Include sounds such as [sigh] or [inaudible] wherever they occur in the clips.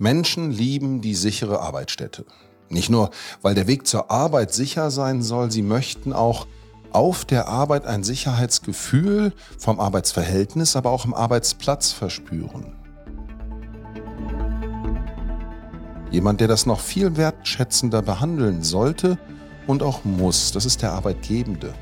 Menschen lieben die sichere Arbeitsstätte. Nicht nur, weil der Weg zur Arbeit sicher sein soll, sie möchten auch auf der Arbeit ein Sicherheitsgefühl vom Arbeitsverhältnis, aber auch im Arbeitsplatz verspüren. Jemand, der das noch viel wertschätzender behandeln sollte und auch muss, das ist der Arbeitgebende.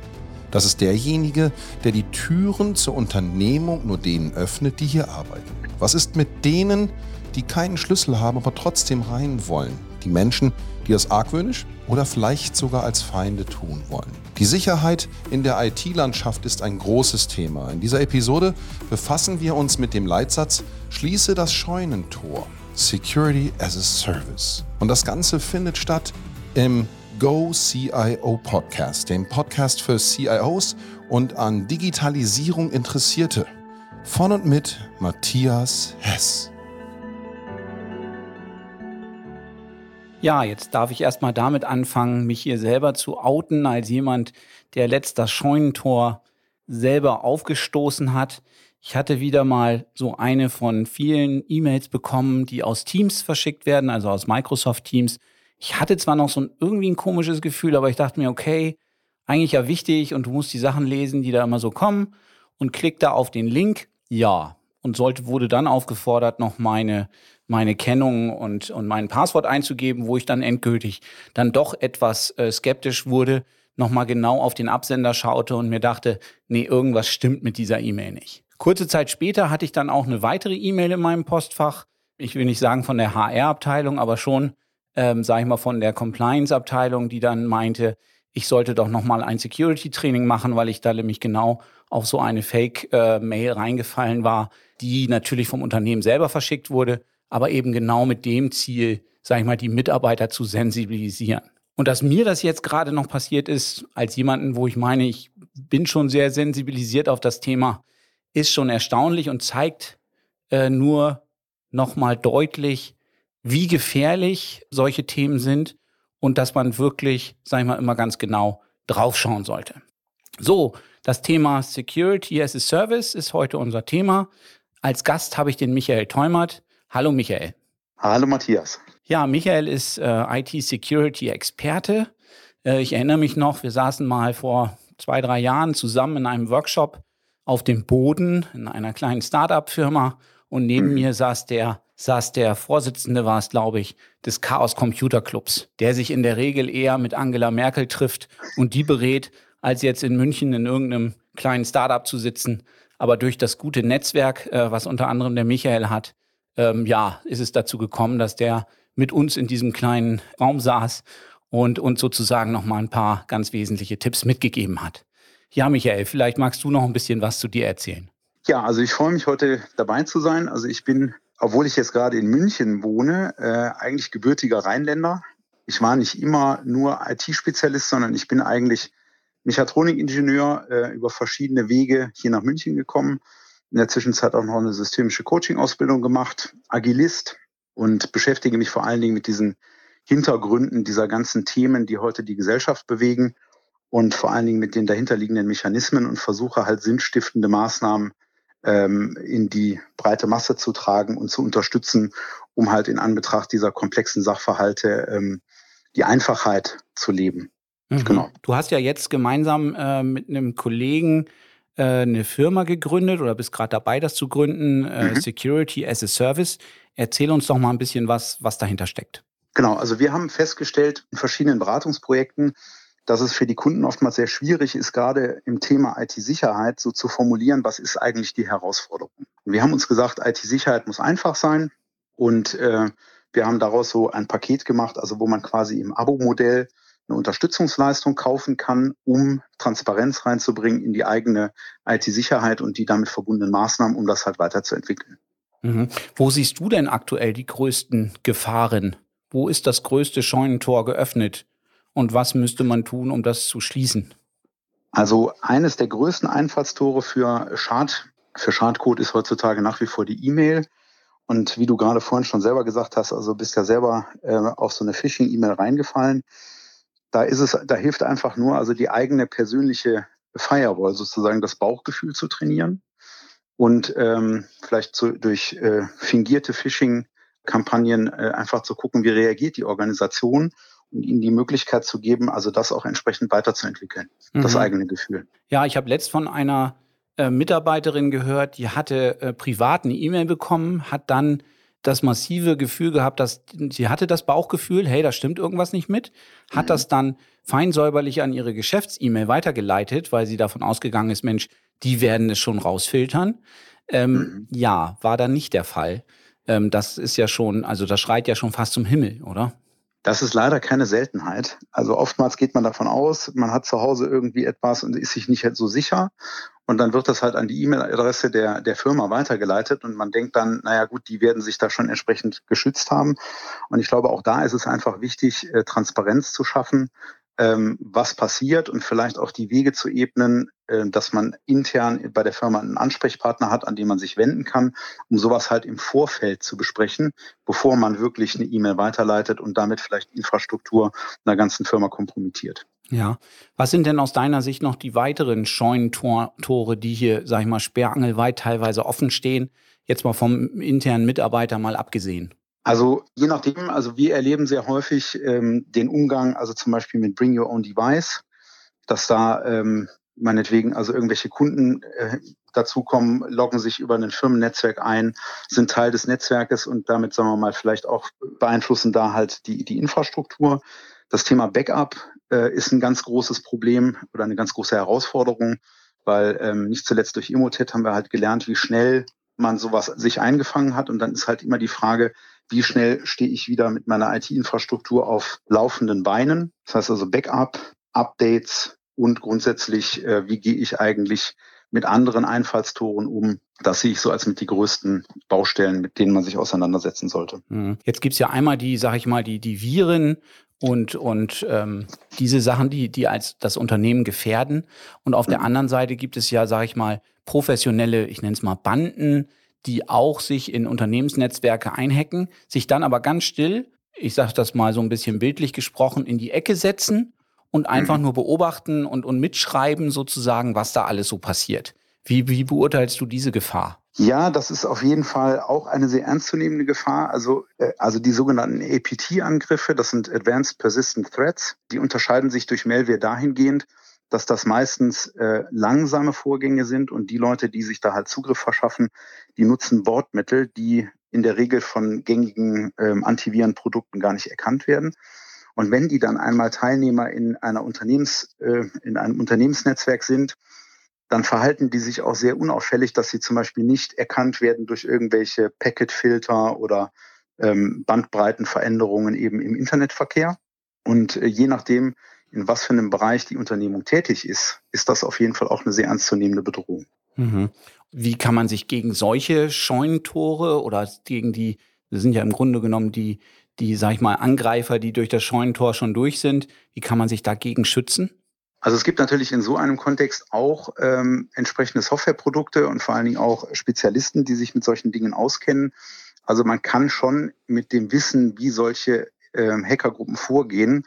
Das ist derjenige, der die Türen zur Unternehmung nur denen öffnet, die hier arbeiten. Was ist mit denen, die keinen Schlüssel haben, aber trotzdem rein wollen? Die Menschen, die das argwöhnisch oder vielleicht sogar als Feinde tun wollen. Die Sicherheit in der IT-Landschaft ist ein großes Thema. In dieser Episode befassen wir uns mit dem Leitsatz Schließe das Scheunentor. Security as a Service. Und das Ganze findet statt im Go CIO Podcast, dem Podcast für CIOs und an Digitalisierung Interessierte. Von und mit Matthias Hess. Ja, jetzt darf ich erstmal damit anfangen, mich hier selber zu outen als jemand, der letzt Scheunentor selber aufgestoßen hat. Ich hatte wieder mal so eine von vielen E-Mails bekommen, die aus Teams verschickt werden, also aus Microsoft Teams. Ich hatte zwar noch so ein, irgendwie ein komisches Gefühl, aber ich dachte mir, okay, eigentlich ja wichtig und du musst die Sachen lesen, die da immer so kommen und klick da auf den Link. Ja. Und sollte, wurde dann aufgefordert, noch meine, meine Kennung und, und mein Passwort einzugeben, wo ich dann endgültig dann doch etwas äh, skeptisch wurde, nochmal genau auf den Absender schaute und mir dachte, nee, irgendwas stimmt mit dieser E-Mail nicht. Kurze Zeit später hatte ich dann auch eine weitere E-Mail in meinem Postfach. Ich will nicht sagen von der HR-Abteilung, aber schon, ähm, sage ich mal, von der Compliance-Abteilung, die dann meinte, ich sollte doch nochmal ein Security-Training machen, weil ich da nämlich genau auf so eine Fake-Mail reingefallen war, die natürlich vom Unternehmen selber verschickt wurde, aber eben genau mit dem Ziel, sage ich mal, die Mitarbeiter zu sensibilisieren. Und dass mir das jetzt gerade noch passiert ist, als jemanden, wo ich meine, ich bin schon sehr sensibilisiert auf das Thema, ist schon erstaunlich und zeigt äh, nur nochmal deutlich, wie gefährlich solche Themen sind und dass man wirklich, sag ich mal, immer ganz genau draufschauen sollte. So, das Thema Security as a Service ist heute unser Thema. Als Gast habe ich den Michael Teumert. Hallo Michael. Hallo Matthias. Ja, Michael ist äh, IT-Security-Experte. Äh, ich erinnere mich noch, wir saßen mal vor zwei, drei Jahren zusammen in einem Workshop auf dem Boden in einer kleinen Start-up-Firma und neben mhm. mir saß der saß der Vorsitzende, war es, glaube ich, des Chaos Computer Clubs, der sich in der Regel eher mit Angela Merkel trifft und die berät, als jetzt in München in irgendeinem kleinen Startup zu sitzen. Aber durch das gute Netzwerk, äh, was unter anderem der Michael hat, ähm, ja, ist es dazu gekommen, dass der mit uns in diesem kleinen Raum saß und uns sozusagen noch mal ein paar ganz wesentliche Tipps mitgegeben hat. Ja, Michael, vielleicht magst du noch ein bisschen was zu dir erzählen. Ja, also ich freue mich heute dabei zu sein. Also ich bin, obwohl ich jetzt gerade in München wohne, äh, eigentlich gebürtiger Rheinländer. Ich war nicht immer nur IT-Spezialist, sondern ich bin eigentlich Mechatronikingenieur äh, über verschiedene Wege hier nach München gekommen. In der Zwischenzeit auch noch eine systemische Coaching-Ausbildung gemacht, Agilist und beschäftige mich vor allen Dingen mit diesen Hintergründen dieser ganzen Themen, die heute die Gesellschaft bewegen und vor allen Dingen mit den dahinterliegenden Mechanismen und versuche halt sinnstiftende Maßnahmen ähm, in die breite Masse zu tragen und zu unterstützen, um halt in Anbetracht dieser komplexen Sachverhalte ähm, die Einfachheit zu leben. Mhm. Genau. Du hast ja jetzt gemeinsam äh, mit einem Kollegen äh, eine Firma gegründet oder bist gerade dabei, das zu gründen, äh, mhm. Security as a Service. Erzähl uns doch mal ein bisschen was, was dahinter steckt. Genau, also wir haben festgestellt in verschiedenen Beratungsprojekten, dass es für die Kunden oftmals sehr schwierig ist, gerade im Thema IT-Sicherheit so zu formulieren, was ist eigentlich die Herausforderung. Und wir haben uns gesagt, IT-Sicherheit muss einfach sein und äh, wir haben daraus so ein Paket gemacht, also wo man quasi im Abo-Modell eine Unterstützungsleistung kaufen kann, um Transparenz reinzubringen in die eigene IT-Sicherheit und die damit verbundenen Maßnahmen, um das halt weiterzuentwickeln. Mhm. Wo siehst du denn aktuell die größten Gefahren? Wo ist das größte Scheunentor geöffnet und was müsste man tun, um das zu schließen? Also eines der größten Einfallstore für Schad, für Schadcode ist heutzutage nach wie vor die E-Mail. Und wie du gerade vorhin schon selber gesagt hast, also bist ja selber äh, auf so eine Phishing-E-Mail reingefallen. Da ist es, da hilft einfach nur, also die eigene persönliche Firewall sozusagen das Bauchgefühl zu trainieren und ähm, vielleicht zu, durch äh, fingierte Phishing E-Mail-Kampagnen äh, einfach zu gucken, wie reagiert die Organisation und ihnen die Möglichkeit zu geben, also das auch entsprechend weiterzuentwickeln, mhm. das eigene Gefühl. Ja, ich habe letzt von einer äh, Mitarbeiterin gehört, die hatte äh, privat eine E-Mail bekommen, hat dann das massive Gefühl gehabt, dass sie hatte das Bauchgefühl, hey, da stimmt irgendwas nicht mit, hat mhm. das dann feinsäuberlich an ihre Geschäfts-E-Mail weitergeleitet, weil sie davon ausgegangen ist, Mensch, die werden es schon rausfiltern. Ähm, mhm. Ja, war dann nicht der Fall. Ähm, das ist ja schon, also das schreit ja schon fast zum Himmel, oder? Das ist leider keine Seltenheit. Also oftmals geht man davon aus, man hat zu Hause irgendwie etwas und ist sich nicht so sicher. Und dann wird das halt an die E-Mail-Adresse der, der Firma weitergeleitet und man denkt dann, naja gut, die werden sich da schon entsprechend geschützt haben. Und ich glaube, auch da ist es einfach wichtig, äh, Transparenz zu schaffen, ähm, was passiert und vielleicht auch die Wege zu ebnen, äh, dass man intern bei der Firma einen Ansprechpartner hat, an den man sich wenden kann, um sowas halt im Vorfeld zu besprechen, bevor man wirklich eine E-Mail weiterleitet und damit vielleicht Infrastruktur einer ganzen Firma kompromittiert. Ja. Was sind denn aus deiner Sicht noch die weiteren Scheunentore, die hier, sag ich mal, sperrangelweit teilweise offen stehen? Jetzt mal vom internen Mitarbeiter mal abgesehen. Also je nachdem, also wir erleben sehr häufig ähm, den Umgang, also zum Beispiel mit Bring Your Own Device, dass da ähm, meinetwegen also irgendwelche Kunden äh, dazukommen, loggen sich über ein Firmennetzwerk ein, sind Teil des Netzwerkes und damit, sagen wir mal, vielleicht auch beeinflussen da halt die, die Infrastruktur. Das Thema Backup äh, ist ein ganz großes Problem oder eine ganz große Herausforderung, weil ähm, nicht zuletzt durch Emotet haben wir halt gelernt, wie schnell man sowas sich eingefangen hat. Und dann ist halt immer die Frage, wie schnell stehe ich wieder mit meiner IT-Infrastruktur auf laufenden Beinen. Das heißt also Backup, Updates und grundsätzlich, äh, wie gehe ich eigentlich mit anderen Einfallstoren um. Das sehe ich so als mit die größten Baustellen, mit denen man sich auseinandersetzen sollte. Mhm. Jetzt gibt's ja einmal die, sage ich mal, die, die Viren und, und ähm, diese Sachen, die, die als das Unternehmen gefährden. Und auf mhm. der anderen Seite gibt es ja, sage ich mal, professionelle, ich nenne es mal Banden, die auch sich in Unternehmensnetzwerke einhacken, sich dann aber ganz still, ich sage das mal so ein bisschen bildlich gesprochen, in die Ecke setzen und einfach mhm. nur beobachten und, und mitschreiben sozusagen, was da alles so passiert. Wie, wie beurteilst du diese Gefahr? Ja, das ist auf jeden Fall auch eine sehr ernstzunehmende Gefahr. Also, äh, also die sogenannten APT-Angriffe, das sind Advanced Persistent Threats, die unterscheiden sich durch Malware dahingehend, dass das meistens äh, langsame Vorgänge sind und die Leute, die sich da halt Zugriff verschaffen, die nutzen Bordmittel, die in der Regel von gängigen ähm, Antivirenprodukten gar nicht erkannt werden. Und wenn die dann einmal Teilnehmer in einer Unternehmens, äh, in einem Unternehmensnetzwerk sind, dann verhalten die sich auch sehr unauffällig, dass sie zum Beispiel nicht erkannt werden durch irgendwelche Packetfilter oder ähm, Bandbreitenveränderungen eben im Internetverkehr. Und äh, je nachdem, in was für einem Bereich die Unternehmung tätig ist, ist das auf jeden Fall auch eine sehr ernstzunehmende Bedrohung. Mhm. Wie kann man sich gegen solche Scheunentore oder gegen die, das sind ja im Grunde genommen die, die, sag ich mal, Angreifer, die durch das Scheunentor schon durch sind, wie kann man sich dagegen schützen? Also es gibt natürlich in so einem Kontext auch ähm, entsprechende Softwareprodukte und vor allen Dingen auch Spezialisten, die sich mit solchen Dingen auskennen. Also man kann schon mit dem Wissen, wie solche ähm, Hackergruppen vorgehen,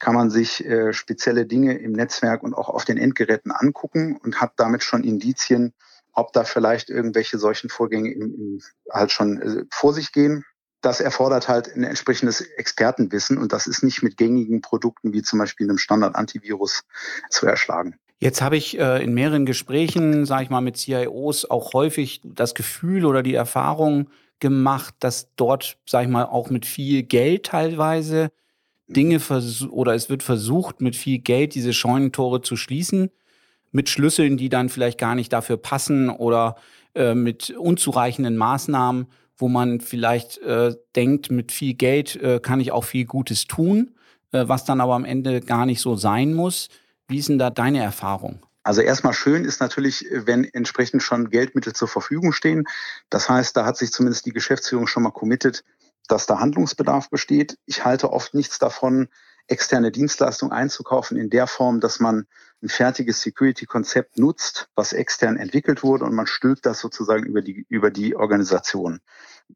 kann man sich äh, spezielle Dinge im Netzwerk und auch auf den Endgeräten angucken und hat damit schon Indizien, ob da vielleicht irgendwelche solchen Vorgänge im, im, halt schon äh, vor sich gehen. Das erfordert halt ein entsprechendes Expertenwissen und das ist nicht mit gängigen Produkten wie zum Beispiel einem Standard-Antivirus zu erschlagen. Jetzt habe ich äh, in mehreren Gesprächen, sage ich mal, mit CIOs auch häufig das Gefühl oder die Erfahrung gemacht, dass dort, sage ich mal, auch mit viel Geld teilweise Dinge oder es wird versucht, mit viel Geld diese Scheunentore zu schließen, mit Schlüsseln, die dann vielleicht gar nicht dafür passen oder äh, mit unzureichenden Maßnahmen, wo man vielleicht äh, denkt, mit viel Geld äh, kann ich auch viel Gutes tun, äh, was dann aber am Ende gar nicht so sein muss. Wie ist denn da deine Erfahrung? Also erstmal schön ist natürlich, wenn entsprechend schon Geldmittel zur Verfügung stehen. Das heißt, da hat sich zumindest die Geschäftsführung schon mal committed, dass da Handlungsbedarf besteht. Ich halte oft nichts davon, externe Dienstleistungen einzukaufen in der Form, dass man ein fertiges Security-Konzept nutzt, was extern entwickelt wurde und man stülpt das sozusagen über die, über die Organisation.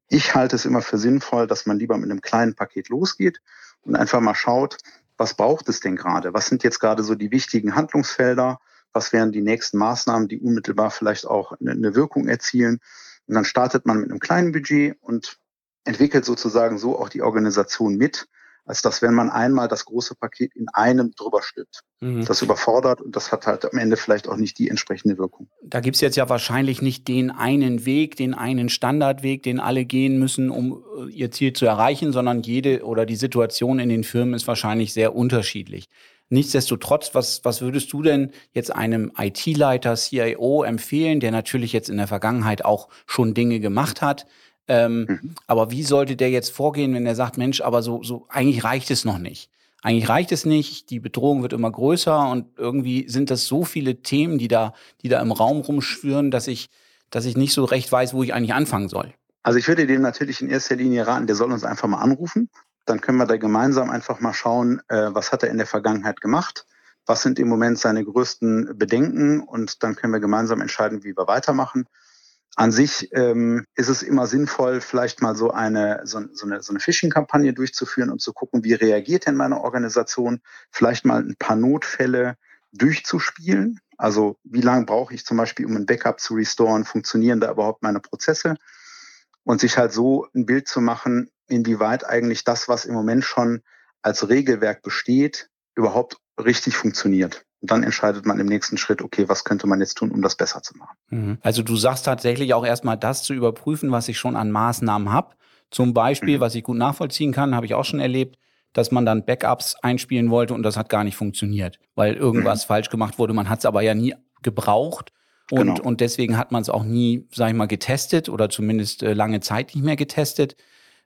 Ich halte es immer für sinnvoll, dass man lieber mit einem kleinen Paket losgeht und einfach mal schaut, was braucht es denn gerade? Was sind jetzt gerade so die wichtigen Handlungsfelder? Was wären die nächsten Maßnahmen, die unmittelbar vielleicht auch eine Wirkung erzielen? Und dann startet man mit einem kleinen Budget und entwickelt sozusagen so auch die Organisation mit, als dass wenn man einmal das große Paket in einem drüber stülpt. Mhm. Das überfordert und das hat halt am Ende vielleicht auch nicht die entsprechende Wirkung. Da gibt es jetzt ja wahrscheinlich nicht den einen Weg, den einen Standardweg, den alle gehen müssen, um äh, ihr Ziel zu erreichen, sondern jede oder die Situation in den Firmen ist wahrscheinlich sehr unterschiedlich. Nichtsdestotrotz, was, was würdest du denn jetzt einem IT-Leiter, CIO empfehlen, der natürlich jetzt in der Vergangenheit auch schon Dinge gemacht hat, ähm, mhm. Aber wie sollte der jetzt vorgehen, wenn er sagt, Mensch, aber so, so, eigentlich reicht es noch nicht. Eigentlich reicht es nicht, die Bedrohung wird immer größer und irgendwie sind das so viele Themen, die da, die da im Raum rumschwirren, dass ich, dass ich nicht so recht weiß, wo ich eigentlich anfangen soll. Also ich würde dem natürlich in erster Linie raten, der soll uns einfach mal anrufen. Dann können wir da gemeinsam einfach mal schauen, äh, was hat er in der Vergangenheit gemacht, was sind im Moment seine größten Bedenken und dann können wir gemeinsam entscheiden, wie wir weitermachen. An sich ähm, ist es immer sinnvoll, vielleicht mal so eine, so, so eine, so eine Phishing-Kampagne durchzuführen und zu gucken, wie reagiert denn meine Organisation, vielleicht mal ein paar Notfälle durchzuspielen. Also wie lange brauche ich zum Beispiel, um ein Backup zu restoren, funktionieren da überhaupt meine Prozesse? Und sich halt so ein Bild zu machen, inwieweit eigentlich das, was im Moment schon als Regelwerk besteht, überhaupt richtig funktioniert. Und dann entscheidet man im nächsten Schritt, okay, was könnte man jetzt tun, um das besser zu machen. Mhm. Also du sagst tatsächlich auch erstmal das zu überprüfen, was ich schon an Maßnahmen habe. Zum Beispiel, mhm. was ich gut nachvollziehen kann, habe ich auch schon erlebt, dass man dann Backups einspielen wollte und das hat gar nicht funktioniert, weil irgendwas mhm. falsch gemacht wurde. Man hat es aber ja nie gebraucht. Und, genau. und deswegen hat man es auch nie, sag ich mal, getestet oder zumindest äh, lange Zeit nicht mehr getestet.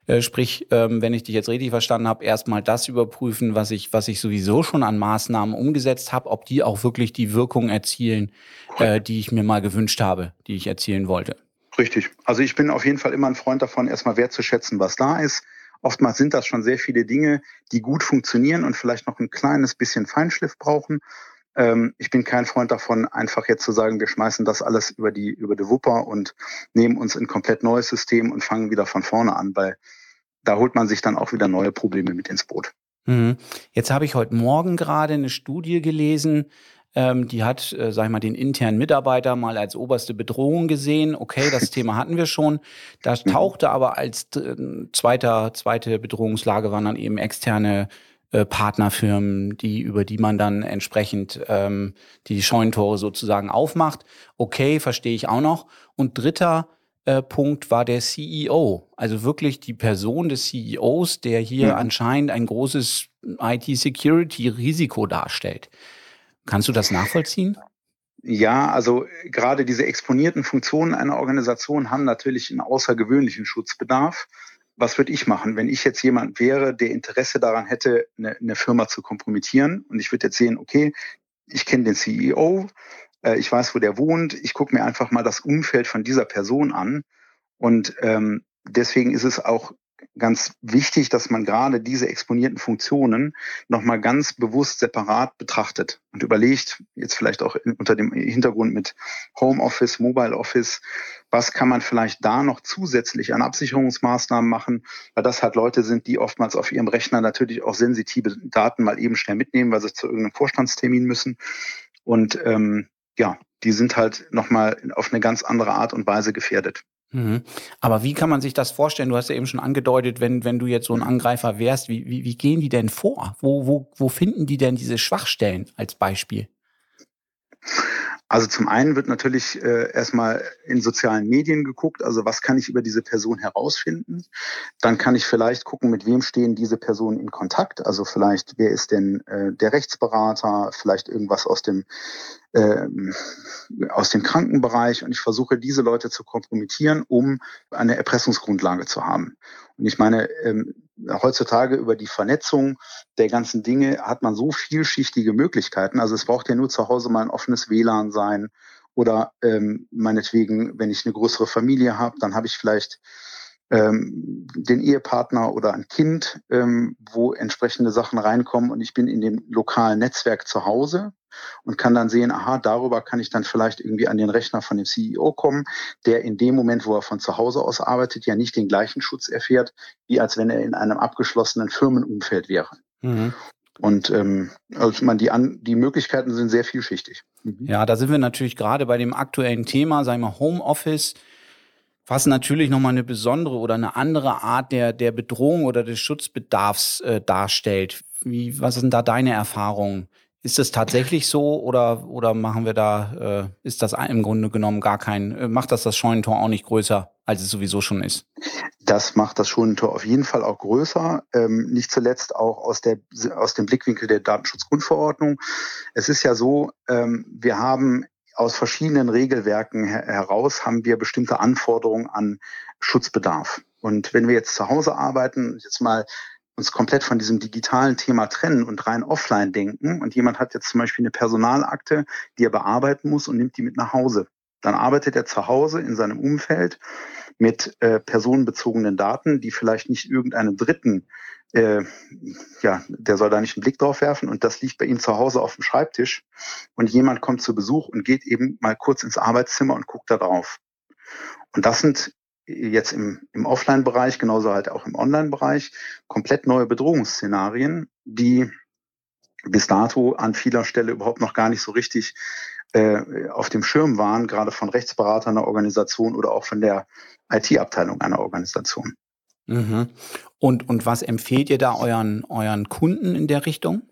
Äh, sprich, ähm, wenn ich dich jetzt richtig verstanden habe, erstmal das überprüfen, was ich, was ich sowieso schon an Maßnahmen umgesetzt habe, ob die auch wirklich die Wirkung erzielen, äh, die ich mir mal gewünscht habe, die ich erzielen wollte. Richtig. Also ich bin auf jeden Fall immer ein Freund davon, erstmal wertzuschätzen, was da ist. Oftmals sind das schon sehr viele Dinge, die gut funktionieren und vielleicht noch ein kleines bisschen Feinschliff brauchen. Ähm, ich bin kein Freund davon, einfach jetzt zu sagen, wir schmeißen das alles über die, über die Wupper und nehmen uns ein komplett neues System und fangen wieder von vorne an, weil da holt man sich dann auch wieder neue Probleme mit ins Boot. Mhm. Jetzt habe ich heute Morgen gerade eine Studie gelesen, ähm, die hat, äh, sag ich mal, den internen Mitarbeiter mal als oberste Bedrohung gesehen. Okay, das [laughs] Thema hatten wir schon. Da mhm. tauchte aber als äh, zweiter, zweite Bedrohungslage waren dann eben externe äh, Partnerfirmen, die, über die man dann entsprechend ähm, die Scheunentore sozusagen aufmacht. Okay, verstehe ich auch noch. Und dritter äh, Punkt war der CEO, also wirklich die Person des CEOs, der hier mhm. anscheinend ein großes IT-Security-Risiko darstellt. Kannst du das nachvollziehen? Ja, also gerade diese exponierten Funktionen einer Organisation haben natürlich einen außergewöhnlichen Schutzbedarf. Was würde ich machen, wenn ich jetzt jemand wäre, der Interesse daran hätte, eine, eine Firma zu kompromittieren? Und ich würde jetzt sehen, okay, ich kenne den CEO, äh, ich weiß, wo der wohnt, ich gucke mir einfach mal das Umfeld von dieser Person an. Und ähm, deswegen ist es auch ganz wichtig, dass man gerade diese exponierten Funktionen nochmal ganz bewusst separat betrachtet und überlegt, jetzt vielleicht auch unter dem Hintergrund mit Homeoffice, Mobile Office, was kann man vielleicht da noch zusätzlich an Absicherungsmaßnahmen machen, weil das halt Leute sind, die oftmals auf ihrem Rechner natürlich auch sensitive Daten mal eben schnell mitnehmen, weil sie zu irgendeinem Vorstandstermin müssen. Und ähm, ja, die sind halt nochmal auf eine ganz andere Art und Weise gefährdet. Mhm. Aber wie kann man sich das vorstellen? Du hast ja eben schon angedeutet, wenn, wenn du jetzt so ein Angreifer wärst, wie, wie, wie gehen die denn vor? Wo, wo, wo finden die denn diese Schwachstellen als Beispiel? Also zum einen wird natürlich äh, erstmal in sozialen Medien geguckt, also was kann ich über diese Person herausfinden. Dann kann ich vielleicht gucken, mit wem stehen diese Personen in Kontakt. Also vielleicht, wer ist denn äh, der Rechtsberater, vielleicht irgendwas aus dem äh, aus dem Krankenbereich und ich versuche diese Leute zu kompromittieren, um eine Erpressungsgrundlage zu haben. Und ich meine, ähm, heutzutage über die Vernetzung der ganzen Dinge hat man so vielschichtige Möglichkeiten. Also es braucht ja nur zu Hause mal ein offenes WLAN sein oder ähm, meinetwegen, wenn ich eine größere Familie habe, dann habe ich vielleicht ähm, den Ehepartner oder ein Kind, ähm, wo entsprechende Sachen reinkommen und ich bin in dem lokalen Netzwerk zu Hause und kann dann sehen, aha, darüber kann ich dann vielleicht irgendwie an den Rechner von dem CEO kommen, der in dem Moment, wo er von zu Hause aus arbeitet, ja nicht den gleichen Schutz erfährt, wie als wenn er in einem abgeschlossenen Firmenumfeld wäre. Mhm. Und ähm, also man, die, An die Möglichkeiten sind sehr vielschichtig. Mhm. Ja, da sind wir natürlich gerade bei dem aktuellen Thema, sagen wir Homeoffice Was natürlich nochmal eine besondere oder eine andere Art der, der Bedrohung oder des Schutzbedarfs äh, darstellt. Wie, was sind da deine Erfahrungen? Ist das tatsächlich so oder, oder machen wir da, äh, ist das im Grunde genommen gar kein, äh, macht das das Scheunentor auch nicht größer, als es sowieso schon ist? Das macht das Scheunentor auf jeden Fall auch größer, ähm, nicht zuletzt auch aus, der, aus dem Blickwinkel der Datenschutzgrundverordnung. Es ist ja so, ähm, wir haben aus verschiedenen Regelwerken her heraus haben wir bestimmte Anforderungen an Schutzbedarf. Und wenn wir jetzt zu Hause arbeiten, jetzt mal uns komplett von diesem digitalen Thema trennen und rein offline denken und jemand hat jetzt zum Beispiel eine Personalakte, die er bearbeiten muss und nimmt die mit nach Hause. Dann arbeitet er zu Hause in seinem Umfeld mit äh, personenbezogenen Daten, die vielleicht nicht irgendeinem Dritten, äh, ja, der soll da nicht einen Blick drauf werfen und das liegt bei ihm zu Hause auf dem Schreibtisch und jemand kommt zu Besuch und geht eben mal kurz ins Arbeitszimmer und guckt da drauf. Und das sind jetzt im, im Offline-Bereich, genauso halt auch im Online-Bereich, komplett neue Bedrohungsszenarien, die bis dato an vieler Stelle überhaupt noch gar nicht so richtig äh, auf dem Schirm waren, gerade von Rechtsberatern einer Organisation oder auch von der IT-Abteilung einer Organisation. Mhm. Und, und was empfehlt ihr da euren, euren Kunden in der Richtung?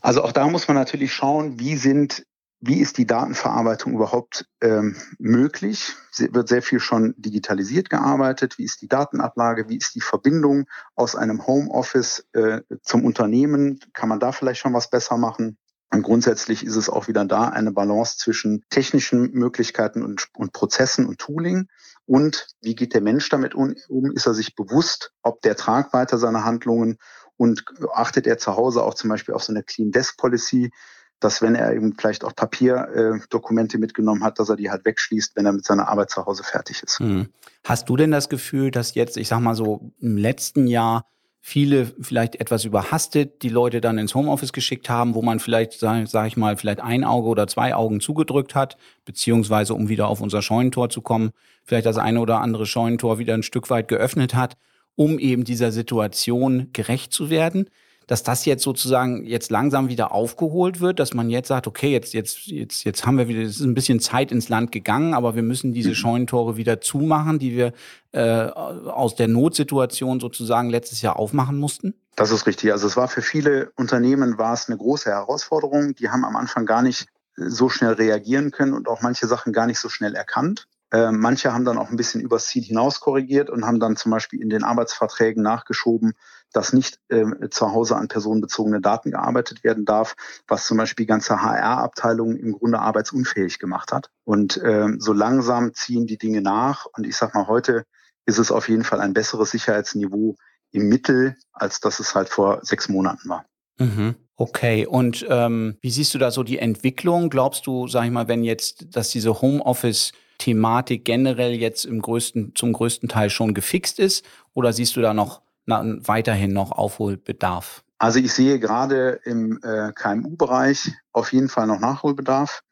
Also auch da muss man natürlich schauen, wie sind wie ist die Datenverarbeitung überhaupt ähm, möglich? Sie wird sehr viel schon digitalisiert gearbeitet. Wie ist die Datenablage? Wie ist die Verbindung aus einem Homeoffice äh, zum Unternehmen? Kann man da vielleicht schon was besser machen? Und grundsätzlich ist es auch wieder da eine Balance zwischen technischen Möglichkeiten und, und Prozessen und Tooling. Und wie geht der Mensch damit um? Ist er sich bewusst, ob der Tragweite seiner Handlungen und achtet er zu Hause auch zum Beispiel auf so eine Clean Desk Policy? Dass wenn er eben vielleicht auch Papierdokumente äh, mitgenommen hat, dass er die halt wegschließt, wenn er mit seiner Arbeit zu Hause fertig ist. Hm. Hast du denn das Gefühl, dass jetzt, ich sag mal so, im letzten Jahr viele vielleicht etwas überhastet die Leute dann ins Homeoffice geschickt haben, wo man vielleicht, sage sag ich mal, vielleicht ein Auge oder zwei Augen zugedrückt hat, beziehungsweise um wieder auf unser Scheunentor zu kommen, vielleicht das eine oder andere Scheunentor wieder ein Stück weit geöffnet hat, um eben dieser Situation gerecht zu werden dass das jetzt sozusagen jetzt langsam wieder aufgeholt wird, dass man jetzt sagt, okay, jetzt, jetzt, jetzt, jetzt haben wir wieder, es ist ein bisschen Zeit ins Land gegangen, aber wir müssen diese mhm. Scheunentore wieder zumachen, die wir äh, aus der Notsituation sozusagen letztes Jahr aufmachen mussten? Das ist richtig. Also es war für viele Unternehmen war es eine große Herausforderung. Die haben am Anfang gar nicht so schnell reagieren können und auch manche Sachen gar nicht so schnell erkannt. Äh, manche haben dann auch ein bisschen übers Ziel hinaus korrigiert und haben dann zum Beispiel in den Arbeitsverträgen nachgeschoben, dass nicht äh, zu Hause an personenbezogene Daten gearbeitet werden darf, was zum Beispiel ganze HR-Abteilungen im Grunde arbeitsunfähig gemacht hat. Und äh, so langsam ziehen die Dinge nach. Und ich sag mal, heute ist es auf jeden Fall ein besseres Sicherheitsniveau im Mittel, als das es halt vor sechs Monaten war. Mhm. Okay, und ähm, wie siehst du da so die Entwicklung? Glaubst du, sag ich mal, wenn jetzt, dass diese Homeoffice Thematik generell jetzt im größten, zum größten Teil schon gefixt ist? Oder siehst du da noch weiterhin noch Aufholbedarf? Also ich sehe gerade im äh, KMU-Bereich auf jeden Fall noch Nachholbedarf.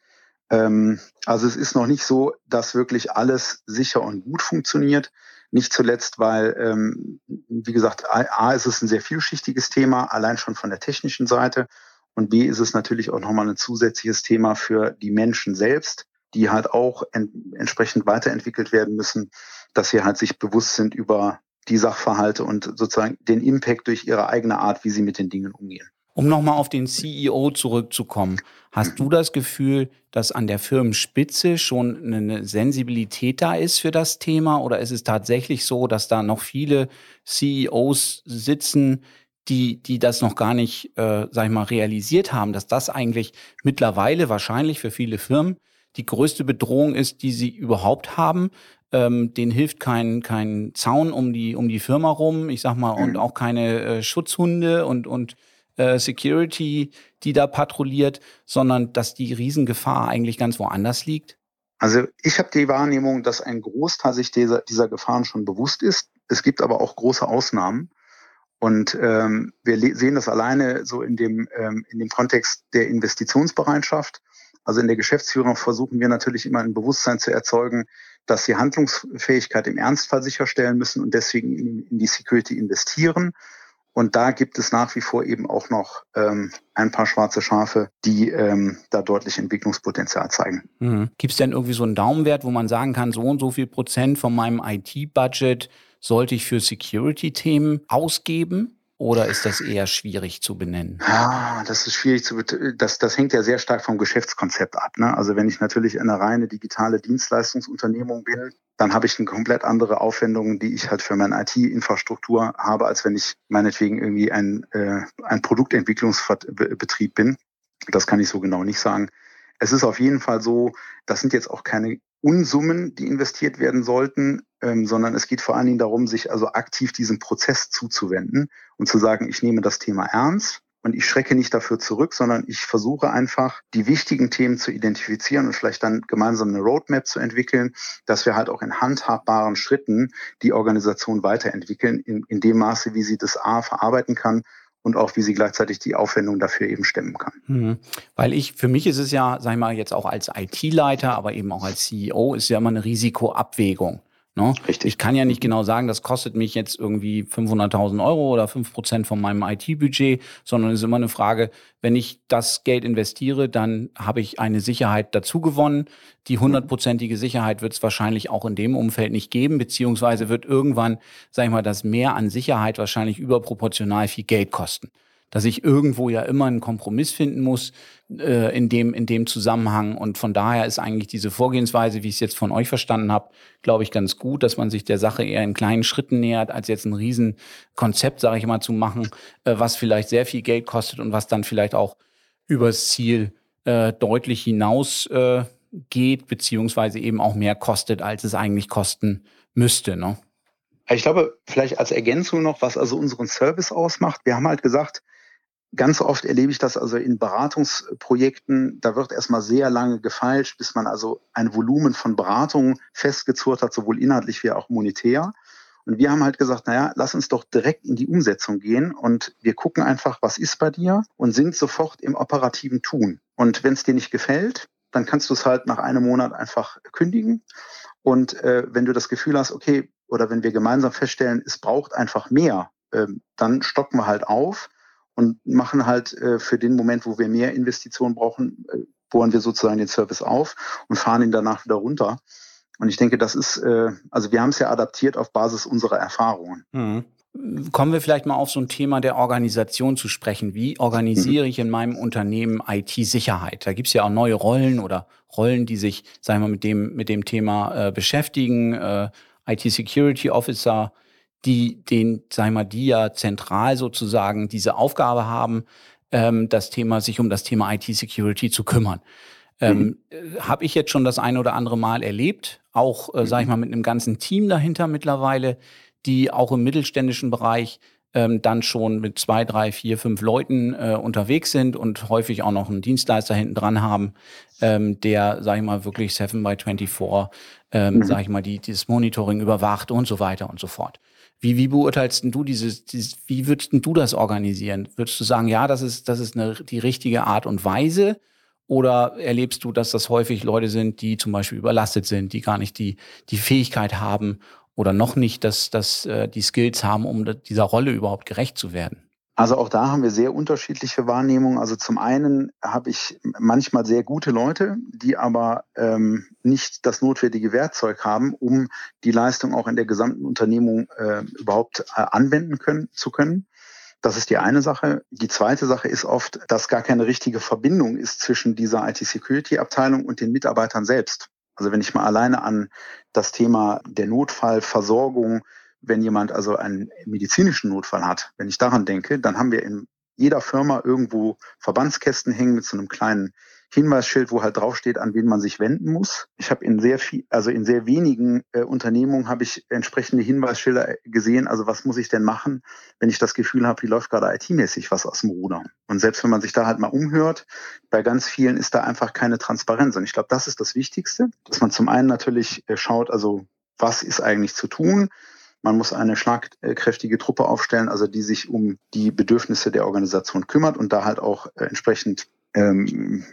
Ähm, also es ist noch nicht so, dass wirklich alles sicher und gut funktioniert. Nicht zuletzt, weil, ähm, wie gesagt, A, ist es ein sehr vielschichtiges Thema, allein schon von der technischen Seite. Und B ist es natürlich auch nochmal ein zusätzliches Thema für die Menschen selbst die halt auch ent entsprechend weiterentwickelt werden müssen, dass sie halt sich bewusst sind über die Sachverhalte und sozusagen den Impact durch ihre eigene Art, wie sie mit den Dingen umgehen. Um nochmal auf den CEO zurückzukommen, hast du das Gefühl, dass an der Firmenspitze schon eine Sensibilität da ist für das Thema? Oder ist es tatsächlich so, dass da noch viele CEOs sitzen, die, die das noch gar nicht, äh, sag ich mal, realisiert haben, dass das eigentlich mittlerweile wahrscheinlich für viele Firmen die größte Bedrohung ist, die sie überhaupt haben. Ähm, denen hilft kein, kein Zaun um die, um die Firma rum, ich sag mal, und mhm. auch keine äh, Schutzhunde und, und äh, Security, die da patrouilliert, sondern dass die Riesengefahr eigentlich ganz woanders liegt? Also ich habe die Wahrnehmung, dass ein Großteil sich dieser, dieser Gefahren schon bewusst ist. Es gibt aber auch große Ausnahmen. Und ähm, wir sehen das alleine so in dem, ähm, in dem Kontext der Investitionsbereitschaft. Also in der Geschäftsführung versuchen wir natürlich immer ein Bewusstsein zu erzeugen, dass sie Handlungsfähigkeit im Ernstfall sicherstellen müssen und deswegen in, die Security investieren. Und da gibt es nach wie vor eben auch noch ähm, ein paar schwarze Schafe, die ähm, da deutlich Entwicklungspotenzial zeigen. Mhm. Gibt es denn irgendwie so einen Daumenwert, wo man sagen kann, so und so viel Prozent von meinem IT-Budget sollte ich für Security-Themen ausgeben? Oder ist das eher schwierig zu benennen? Ah, das ist schwierig zu das, das hängt ja sehr stark vom Geschäftskonzept ab. Ne? Also wenn ich natürlich eine reine digitale Dienstleistungsunternehmung bin, dann habe ich eine komplett andere Aufwendung, die ich halt für meine IT-Infrastruktur habe, als wenn ich meinetwegen irgendwie ein, äh, ein Produktentwicklungsbetrieb bin. Das kann ich so genau nicht sagen. Es ist auf jeden Fall so, das sind jetzt auch keine Unsummen, die investiert werden sollten, ähm, sondern es geht vor allen Dingen darum, sich also aktiv diesem Prozess zuzuwenden und zu sagen, ich nehme das Thema ernst und ich schrecke nicht dafür zurück, sondern ich versuche einfach, die wichtigen Themen zu identifizieren und vielleicht dann gemeinsam eine Roadmap zu entwickeln, dass wir halt auch in handhabbaren Schritten die Organisation weiterentwickeln, in, in dem Maße, wie sie das A verarbeiten kann und auch wie sie gleichzeitig die Aufwendung dafür eben stemmen kann. Mhm. Weil ich, für mich ist es ja, sag ich mal, jetzt auch als IT-Leiter, aber eben auch als CEO, ist ja immer eine Risikoabwägung. Ne? Richtig. Ich kann ja nicht genau sagen, das kostet mich jetzt irgendwie 500.000 Euro oder 5 Prozent von meinem IT-Budget, sondern es ist immer eine Frage, wenn ich das Geld investiere, dann habe ich eine Sicherheit dazu gewonnen. Die hundertprozentige Sicherheit wird es wahrscheinlich auch in dem Umfeld nicht geben, beziehungsweise wird irgendwann, sag ich mal, das Mehr an Sicherheit wahrscheinlich überproportional viel Geld kosten dass ich irgendwo ja immer einen Kompromiss finden muss äh, in, dem, in dem Zusammenhang. Und von daher ist eigentlich diese Vorgehensweise, wie ich es jetzt von euch verstanden habe, glaube ich, ganz gut, dass man sich der Sache eher in kleinen Schritten nähert, als jetzt ein Riesenkonzept, sage ich mal, zu machen, äh, was vielleicht sehr viel Geld kostet und was dann vielleicht auch übers Ziel äh, deutlich hinaus äh, geht, beziehungsweise eben auch mehr kostet, als es eigentlich kosten müsste. Ne? Ich glaube, vielleicht als Ergänzung noch, was also unseren Service ausmacht. Wir haben halt gesagt, Ganz oft erlebe ich das also in Beratungsprojekten, da wird erstmal sehr lange gefeilscht, bis man also ein Volumen von Beratungen festgezurrt hat, sowohl inhaltlich wie auch monetär. Und wir haben halt gesagt, naja, lass uns doch direkt in die Umsetzung gehen und wir gucken einfach, was ist bei dir und sind sofort im operativen Tun. Und wenn es dir nicht gefällt, dann kannst du es halt nach einem Monat einfach kündigen. Und äh, wenn du das Gefühl hast, okay, oder wenn wir gemeinsam feststellen, es braucht einfach mehr, äh, dann stocken wir halt auf und machen halt äh, für den Moment, wo wir mehr Investitionen brauchen, äh, bohren wir sozusagen den Service auf und fahren ihn danach wieder runter. Und ich denke, das ist, äh, also wir haben es ja adaptiert auf Basis unserer Erfahrungen. Mhm. Kommen wir vielleicht mal auf so ein Thema der Organisation zu sprechen. Wie organisiere mhm. ich in meinem Unternehmen IT-Sicherheit? Da gibt es ja auch neue Rollen oder Rollen, die sich, sagen wir, mit dem, mit dem Thema äh, beschäftigen. Äh, IT-Security Officer, die den, sagen wir mal, die ja zentral sozusagen diese Aufgabe haben, ähm, das Thema, sich um das Thema IT-Security zu kümmern. Ähm, mhm. Äh, Habe ich jetzt schon das ein oder andere Mal erlebt, auch, äh, sage ich mhm. mal, mit einem ganzen Team dahinter mittlerweile, die auch im mittelständischen Bereich ähm, dann schon mit zwei, drei, vier, fünf Leuten äh, unterwegs sind und häufig auch noch einen Dienstleister hinten dran haben, ähm, der, sage ich mal, wirklich 7 by 24, ähm, mhm. sage ich mal, die, dieses Monitoring überwacht und so weiter und so fort. Wie, wie beurteilst du dieses, dieses, wie würdest du das organisieren? Würdest du sagen, ja, das ist, das ist eine, die richtige Art und Weise? Oder erlebst du, dass das häufig Leute sind, die zum Beispiel überlastet sind, die gar nicht die, die Fähigkeit haben oder noch nicht dass, dass, äh, die Skills haben, um dieser Rolle überhaupt gerecht zu werden? Also auch da haben wir sehr unterschiedliche Wahrnehmungen. Also zum einen habe ich manchmal sehr gute Leute, die aber ähm, nicht das notwendige Werkzeug haben, um die Leistung auch in der gesamten Unternehmung äh, überhaupt äh, anwenden können, zu können. Das ist die eine Sache. Die zweite Sache ist oft, dass gar keine richtige Verbindung ist zwischen dieser IT-Security-Abteilung und den Mitarbeitern selbst. Also wenn ich mal alleine an das Thema der Notfallversorgung wenn jemand also einen medizinischen Notfall hat, wenn ich daran denke, dann haben wir in jeder Firma irgendwo Verbandskästen hängen mit so einem kleinen Hinweisschild, wo halt draufsteht, an wen man sich wenden muss. Ich habe in sehr viel, also in sehr wenigen äh, Unternehmungen habe ich entsprechende Hinweisschilder gesehen. Also was muss ich denn machen, wenn ich das Gefühl habe, wie läuft gerade IT-mäßig was aus dem Ruder? Und selbst wenn man sich da halt mal umhört, bei ganz vielen ist da einfach keine Transparenz. Und ich glaube, das ist das Wichtigste, dass man zum einen natürlich äh, schaut, also was ist eigentlich zu tun? Man muss eine schlagkräftige Truppe aufstellen, also die sich um die Bedürfnisse der Organisation kümmert und da halt auch äh, entsprechend ähm,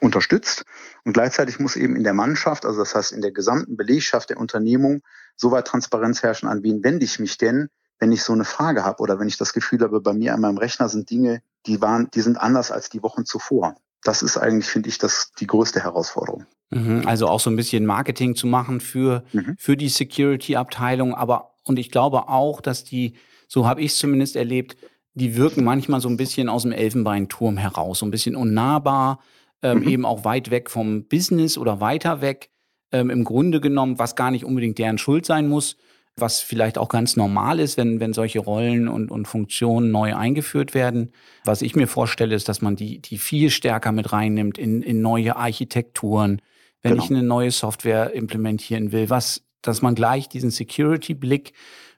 unterstützt. Und gleichzeitig muss eben in der Mannschaft, also das heißt in der gesamten Belegschaft der Unternehmung, soweit Transparenz herrschen, an wen wende ich mich denn, wenn ich so eine Frage habe oder wenn ich das Gefühl habe, bei mir an meinem Rechner sind Dinge, die waren, die sind anders als die Wochen zuvor. Das ist eigentlich, finde ich, das die größte Herausforderung. Mhm, also auch so ein bisschen Marketing zu machen für, mhm. für die Security-Abteilung, aber und ich glaube auch, dass die, so habe ich es zumindest erlebt, die wirken manchmal so ein bisschen aus dem Elfenbeinturm heraus, so ein bisschen unnahbar, ähm, mhm. eben auch weit weg vom Business oder weiter weg. Ähm, Im Grunde genommen, was gar nicht unbedingt deren Schuld sein muss, was vielleicht auch ganz normal ist, wenn, wenn solche Rollen und, und Funktionen neu eingeführt werden. Was ich mir vorstelle, ist, dass man die, die viel stärker mit reinnimmt in, in neue Architekturen, wenn genau. ich eine neue Software implementieren will, was, dass man gleich diesen Security-Blick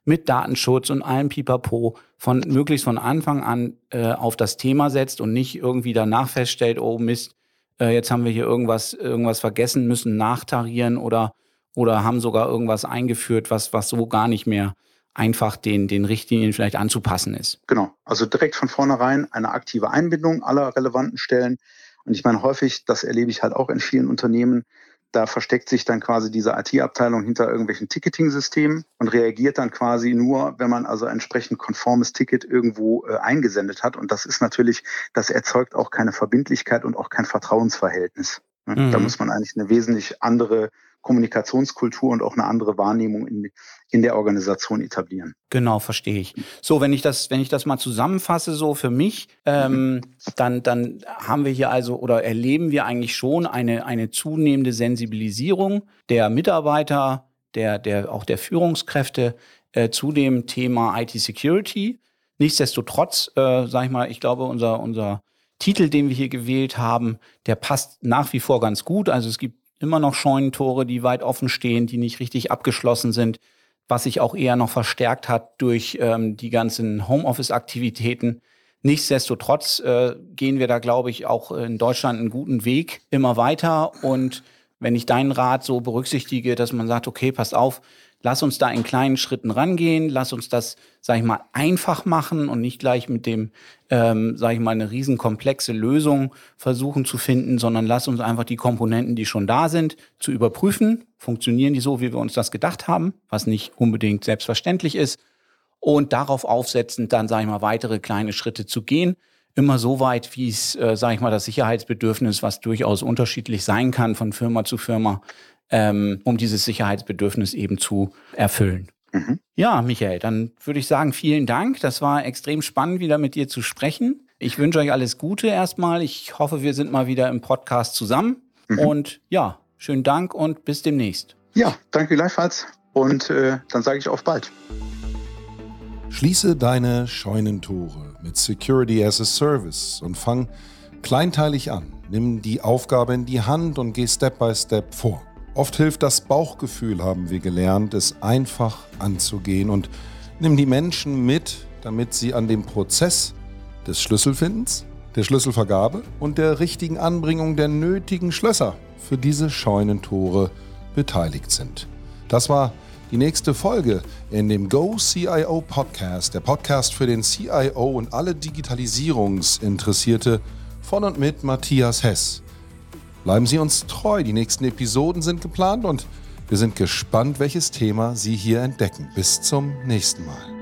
mit Datenschutz und allem Pipapo von möglichst von Anfang an äh, auf das Thema setzt und nicht irgendwie danach feststellt, oh Mist, äh, jetzt haben wir hier irgendwas, irgendwas vergessen, müssen nachtarieren oder, oder haben sogar irgendwas eingeführt, was, was so gar nicht mehr einfach den, den Richtlinien vielleicht anzupassen ist. Genau, also direkt von vornherein eine aktive Einbindung aller relevanten Stellen. Und ich meine, häufig, das erlebe ich halt auch in vielen Unternehmen, da versteckt sich dann quasi diese IT-Abteilung hinter irgendwelchen Ticketing-Systemen und reagiert dann quasi nur, wenn man also entsprechend konformes Ticket irgendwo äh, eingesendet hat. Und das ist natürlich, das erzeugt auch keine Verbindlichkeit und auch kein Vertrauensverhältnis. Mhm. Da muss man eigentlich eine wesentlich andere Kommunikationskultur und auch eine andere Wahrnehmung in, in der Organisation etablieren. Genau, verstehe ich. So, wenn ich das, wenn ich das mal zusammenfasse, so für mich, ähm, dann, dann haben wir hier also oder erleben wir eigentlich schon eine, eine zunehmende Sensibilisierung der Mitarbeiter, der, der, auch der Führungskräfte äh, zu dem Thema IT-Security. Nichtsdestotrotz, äh, sage ich mal, ich glaube, unser, unser Titel, den wir hier gewählt haben, der passt nach wie vor ganz gut. Also es gibt immer noch Scheunentore, die weit offen stehen, die nicht richtig abgeschlossen sind, was sich auch eher noch verstärkt hat durch ähm, die ganzen Homeoffice-Aktivitäten. Nichtsdestotrotz äh, gehen wir da, glaube ich, auch in Deutschland einen guten Weg immer weiter. Und wenn ich deinen Rat so berücksichtige, dass man sagt, okay, passt auf, lass uns da in kleinen Schritten rangehen, lass uns das, sag ich mal, einfach machen und nicht gleich mit dem, ähm, sag ich mal, eine riesenkomplexe Lösung versuchen zu finden, sondern lass uns einfach die Komponenten, die schon da sind, zu überprüfen. Funktionieren die so, wie wir uns das gedacht haben, was nicht unbedingt selbstverständlich ist. Und darauf aufsetzend dann, sage ich mal, weitere kleine Schritte zu gehen. Immer so weit, wie es, äh, sage ich mal, das Sicherheitsbedürfnis, was durchaus unterschiedlich sein kann von Firma zu Firma, ähm, um dieses Sicherheitsbedürfnis eben zu erfüllen. Mhm. Ja, Michael, dann würde ich sagen, vielen Dank. Das war extrem spannend, wieder mit dir zu sprechen. Ich wünsche euch alles Gute erstmal. Ich hoffe, wir sind mal wieder im Podcast zusammen. Mhm. Und ja, schönen Dank und bis demnächst. Ja, danke gleichfalls. Und äh, dann sage ich auf bald. Schließe deine Scheunentore mit Security as a Service und fang kleinteilig an. Nimm die Aufgabe in die Hand und geh Step by Step vor. Oft hilft das Bauchgefühl, haben wir gelernt, es einfach anzugehen und nimm die Menschen mit, damit sie an dem Prozess des Schlüsselfindens, der Schlüsselvergabe und der richtigen Anbringung der nötigen Schlösser für diese Scheunentore beteiligt sind. Das war die nächste Folge in dem Go CIO Podcast, der Podcast für den CIO und alle Digitalisierungsinteressierte von und mit Matthias Hess. Bleiben Sie uns treu, die nächsten Episoden sind geplant und wir sind gespannt, welches Thema Sie hier entdecken. Bis zum nächsten Mal.